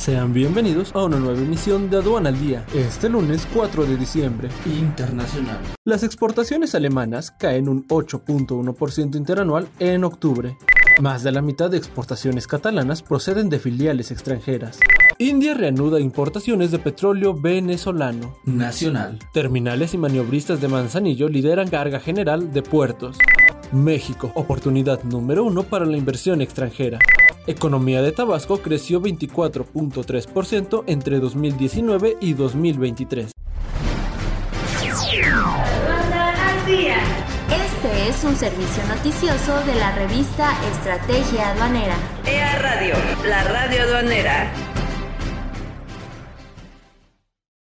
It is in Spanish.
Sean bienvenidos a una nueva emisión de Aduana al Día, este lunes 4 de diciembre. Internacional. Las exportaciones alemanas caen un 8.1% interanual en octubre. Más de la mitad de exportaciones catalanas proceden de filiales extranjeras. India reanuda importaciones de petróleo venezolano. Nacional. Terminales y maniobristas de Manzanillo lideran carga general de puertos. México, oportunidad número uno para la inversión extranjera. Economía de Tabasco creció 24.3% entre 2019 y 2023. Este es un servicio noticioso de la revista Estrategia Aduanera. EA Radio, la radio aduanera.